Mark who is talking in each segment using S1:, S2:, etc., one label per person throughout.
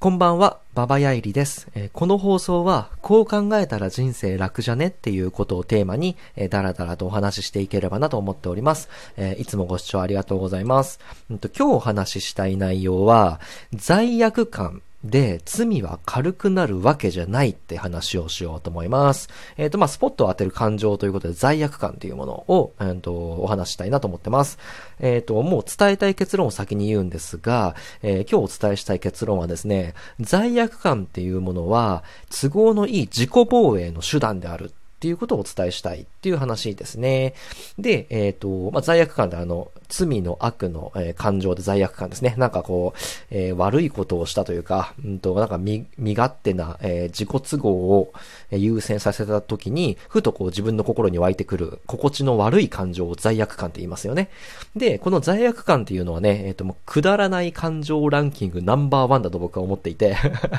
S1: こんばんは、ババヤイリです。えこの放送は、こう考えたら人生楽じゃねっていうことをテーマに、えー、だらだらとお話ししていければなと思っております。えいつもご視聴ありがとうございます。んと今日お話ししたい内容は、罪悪感で罪は軽くなるわけじゃないって話をしようと思います。えっ、と、まあ、スポットを当てる感情ということで罪悪感というものを、えーとお話したいなと思ってます。えっ、と、もう伝えたい結論を先に言うんですが、えー今日お伝えしたい結論はですね、罪悪感っていうものは都合のいい自己防衛の手段であるっていうことをお伝えしたいっていう話ですね。で、えっ、と、まあ、罪悪感ってあの、罪の悪の、えー感情で罪悪感ですね。なんかこう、えー悪いことをしたというか、うんと、なんか身、身勝手な、え自己都合を優先させた時に、ふとこう自分の心に湧いてくる、心地の悪い感情を罪悪感って言いますよね。で、この罪悪感っていうのはね、えっ、と、もうくだらない感情ランキングナンバーワンだと僕は思っていて、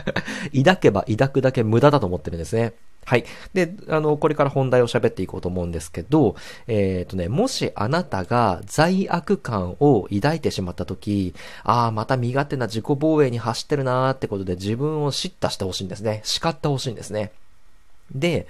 S1: 抱けば抱くだけ無駄だと思ってるんですね。はい。で、あの、これから本題を喋っていこうと思うんですけど、えっ、とね、もしあなたが罪悪感を抱いてしまった時、ああ、また身勝手な自己防衛に走ってるなーってことで自分を叱咤してほしいんですね。叱ってほしいんですね。で、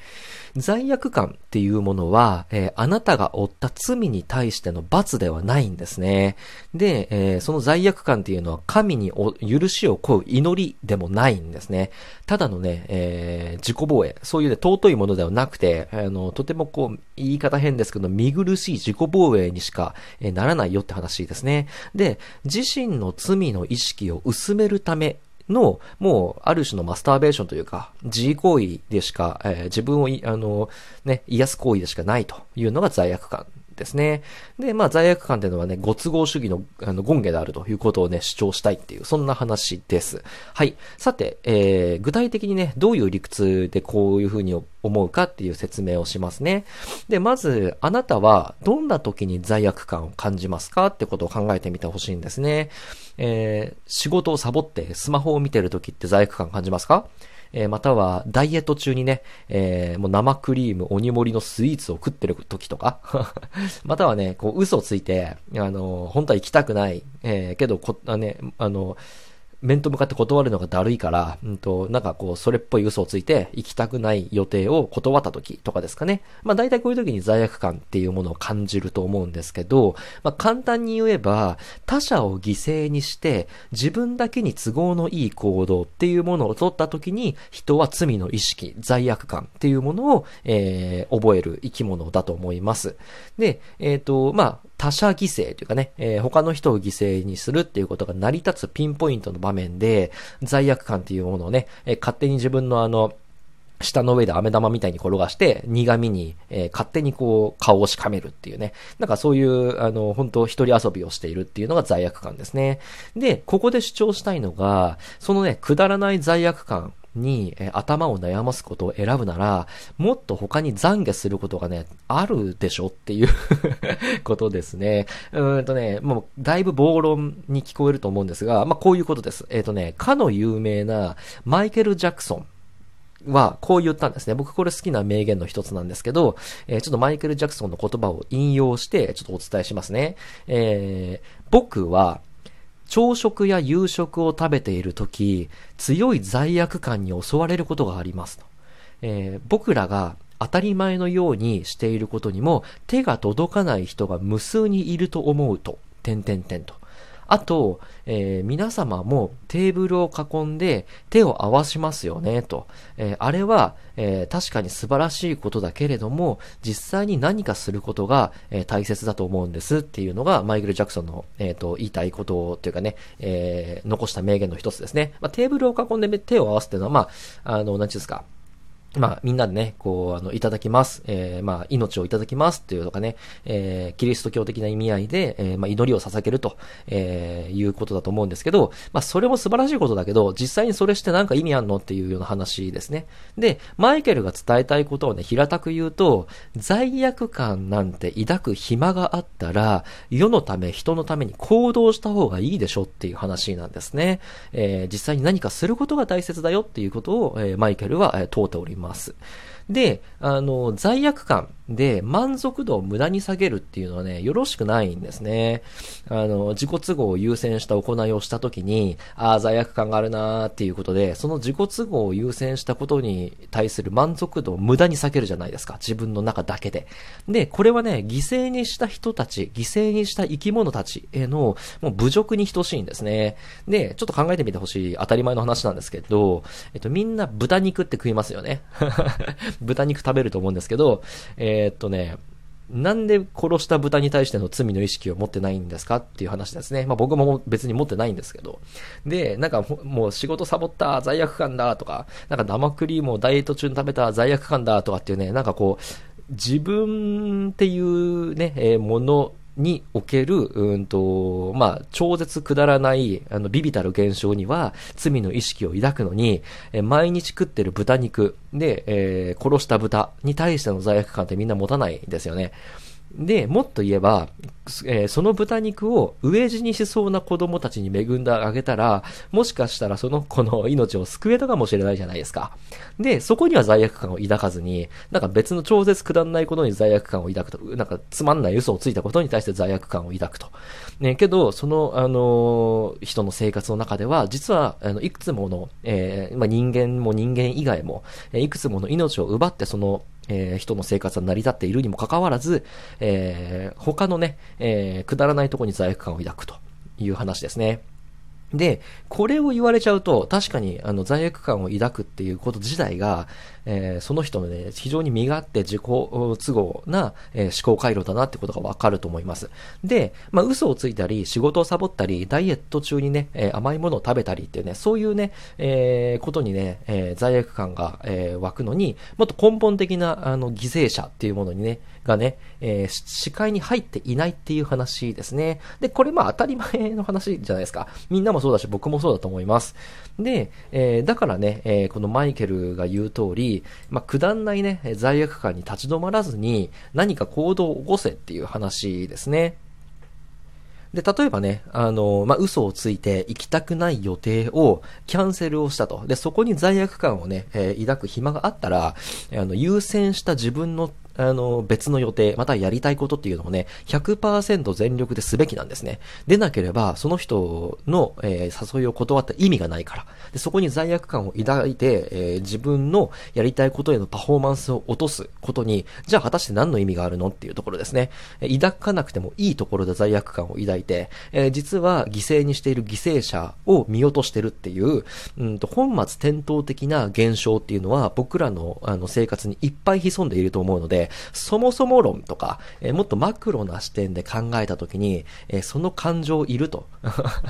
S1: 罪悪感っていうものは、えーあなたが負った罪に対しての罰ではないんですね。で、えーその罪悪感っていうのは神にお許しを請う祈りでもないんですね。ただのね、えー自己防衛、そういうね、尊いものではなくて、あの、とてもこう、言い方変ですけど、見苦しい自己防衛にしか、えならないよって話ですね。で、自身の罪の意識を薄めるための、もう、ある種のマスターベーションというか、自慰行為でしか、えー自分を、あの、ね、癒す行為でしかないというのが罪悪感ですね。で、まあ、罪悪感というのはね、ご都合主義の、あの、権下であるということをね、主張したいっていう、そんな話です。はい。さて、えー、具体的にね、どういう理屈でこういうふうに思うかっていう説明をしますね。で、まず、あなたはどんな時に罪悪感を感じますかってことを考えてみてほしいんですね。えー、仕事をサボってスマホを見てる時って罪悪感感じますか？えーまたは、ダイエット中にね、えーもう生クリーム、鬼盛りのスイーツを食ってる時とか、またはね、こう、嘘をついて、あの、本当は行きたくない、えーけど、こ、あね、あの、面と向かって断るのがだるいから、うんと、なんかこう、それっぽい嘘をついて、行きたくない予定を断った時とかですかね。まあ大体こういう時に罪悪感っていうものを感じると思うんですけど、まあ簡単に言えば、他者を犠牲にして、自分だけに都合のいい行動っていうものを取った時に、人は罪の意識、罪悪感っていうものを、えー覚える生き物だと思います。で、えっ、と、まあ、他者犠牲というかね、えー他の人を犠牲にするっていうことが成り立つピンポイントの場面で、罪悪感っていうものをね、えー勝手に自分のあの、下の上で飴玉みたいに転がして、苦味に、えー勝手にこう、顔をしかめるっていうね。なんかそういう、あの、本当一人遊びをしているっていうのが罪悪感ですね。で、ここで主張したいのが、そのね、くだらない罪悪感に、え頭を悩ますことを選ぶなら、もっと他に懺悔することがね、あるでしょっていう ことですね。うんとね、もうだいぶ暴論に聞こえると思うんですが、まあこういうことです。えっ、とね、かの有名なマイケル・ジャクソン。は、こう言ったんですね。僕これ好きな名言の一つなんですけど、えーちょっとマイケル・ジャクソンの言葉を引用して、ちょっとお伝えしますね。えー僕は、朝食や夕食を食べているとき、強い罪悪感に襲われることがありますと。えー僕らが当たり前のようにしていることにも手が届かない人が無数にいると思うと、点々点と。あと、えー皆様もテーブルを囲んで手を合わしますよね、と。えーあれは、えー確かに素晴らしいことだけれども、実際に何かすることが、え大切だと思うんですっていうのが、マイケル・ジャクソンの、えーと言いたいことというかね、え残した名言の一つですね。まあ、テーブルを囲んで手を合わすっていうのは、まあ、あの、なんちゅうんですか。まあ、みんなでね、こう、あの、いただきます。えーまあ、命をいただきますっていうのがね、えーキリスト教的な意味合いで、えーまあ、祈りを捧げると、えいうことだと思うんですけど、まあ、それも素晴らしいことだけど、実際にそれしてなんか意味あんのっていうような話ですね。で、マイケルが伝えたいことをね、平たく言うと、罪悪感なんて抱く暇があったら、世のため、人のために行動した方がいいでしょっていう話なんですね。え実際に何かすることが大切だよっていうことを、えマイケルは、えー問うております。ます。で、あの、罪悪感で満足度を無駄に下げるっていうのはね、よろしくないんですね。あの、自己都合を優先した行いをしたときに、ああ、罪悪感があるなーっていうことで、その自己都合を優先したことに対する満足度を無駄に下げるじゃないですか。自分の中だけで。で、これはね、犠牲にした人たち、犠牲にした生き物たちへの、もう侮辱に等しいんですね。で、ちょっと考えてみてほしい当たり前の話なんですけど、えっと、みんな豚肉って食いますよね。豚肉食べると思うんですけど、えー、っとね、なんで殺した豚に対しての罪の意識を持ってないんですかっていう話ですね。まあ僕も別に持ってないんですけど。で、なんかもう仕事サボった罪悪感だとか、なんか生クリームをダイエット中に食べた罪悪感だとかっていうね、なんかこう、自分っていうね、えー、ものにおける、うんと、まあ、超絶くだらない、あの、ビビたる現象には、罪の意識を抱くのに、え毎日食ってる豚肉で、えー、殺した豚に対しての罪悪感ってみんな持たないんですよね。で、もっと言えば、えー、その豚肉を飢え死にしそうな子供たちに恵んであげたら、もしかしたらその子の命を救えたかもしれないじゃないですか。で、そこには罪悪感を抱かずに、なんか別の超絶くだんないことに罪悪感を抱くと、なんかつまんない嘘をついたことに対して罪悪感を抱くと。ね、けど、その、あのー、人の生活の中では、実は、あの、いくつもの、えー、まあ、人間も人間以外も、えいくつもの命を奪ってその、えー、人の生活は成り立っているにもかかわらず、えー、他のね、えー、くだらないとこに罪悪感を抱くという話ですね。で、これを言われちゃうと、確かに、あの、罪悪感を抱くっていうこと自体が、えー、その人のね、非常に身勝手自己都合な、えー、思考回路だなってことがわかると思います。で、まあ、嘘をついたり、仕事をサボったり、ダイエット中にね、えー、甘いものを食べたりっていうね、そういうね、えー、ことにね、えー、罪悪感が、えー、湧くのに、もっと根本的な、あの、犠牲者っていうものにね、がね、えー、視界に入っていないっていう話ですね。で、これまあ当たり前の話じゃないですか。みんなもそうだし、僕もそうだと思います。で、えー、だからね、えー、このマイケルが言う通り、まあ、くだんないね、罪悪感に立ち止まらずに何か行動を起こせっていう話ですね。で、例えばね、あの、まあ、嘘をついて行きたくない予定をキャンセルをしたと。で、そこに罪悪感をね、えー、抱く暇があったら、あの、優先した自分のあの、別の予定、またやりたいことっていうのをね、100%全力ですべきなんですね。でなければ、その人の、えー、誘いを断った意味がないから。で、そこに罪悪感を抱いて、えー、自分のやりたいことへのパフォーマンスを落とすことに、じゃあ果たして何の意味があるのっていうところですね。抱かなくてもいいところで罪悪感を抱いて、えー、実は犠牲にしている犠牲者を見落としてるっていう、うんと、本末転倒的な現象っていうのは、僕らのあの生活にいっぱい潜んでいると思うので、そもそも論とか、え、もっとマクロな視点で考えたときに、え、その感情いると。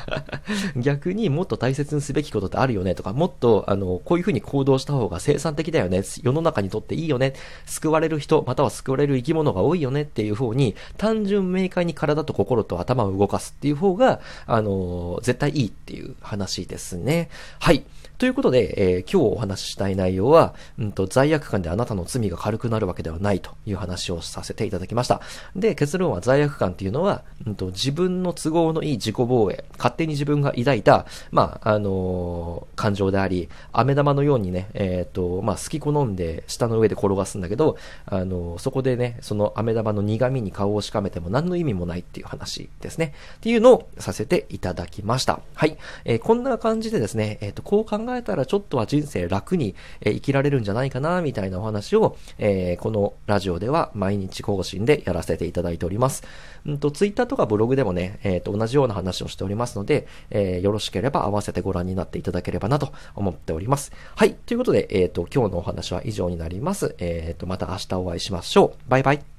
S1: 逆にもっと大切にすべきことってあるよねとか、もっと、あの、こういうふうに行動した方が生産的だよね。世の中にとっていいよね。救われる人、または救われる生き物が多いよねっていう方に、単純明快に体と心と頭を動かすっていう方が、あの、絶対いいっていう話ですね。はい。ということで、えー、今日お話ししたい内容は、うんと、罪悪感であなたの罪が軽くなるわけではないという話をさせていただきました。で、結論は罪悪感っていうのは、うんと、自分の都合のいい自己防衛、勝手に自分が抱いた、まあ、あのー、感情であり、飴玉のようにね、えっ、ー、と、まあ、好き好んで下の上で転がすんだけど、あの、そこでね、その飴玉の苦味に顔をしかめても何の意味もないっていう話ですね。っていうのをさせていただきました。はい。え、こんな感じでですね、えっ、と、こう考えたらちょっとは人生楽に、え生きられるんじゃないかな、みたいなお話を、えこのラジオでは毎日更新でやらせていただいております。うんと、ツイッターとかブログでもね、えっ、と、同じような話をしておりますので、えよろしければ合わせてご覧になっていただければなと思っております。はい。ということで、えっ、と、今日のお話は以上になります。えっ、と、また明日お会いしましょう。バイバイ。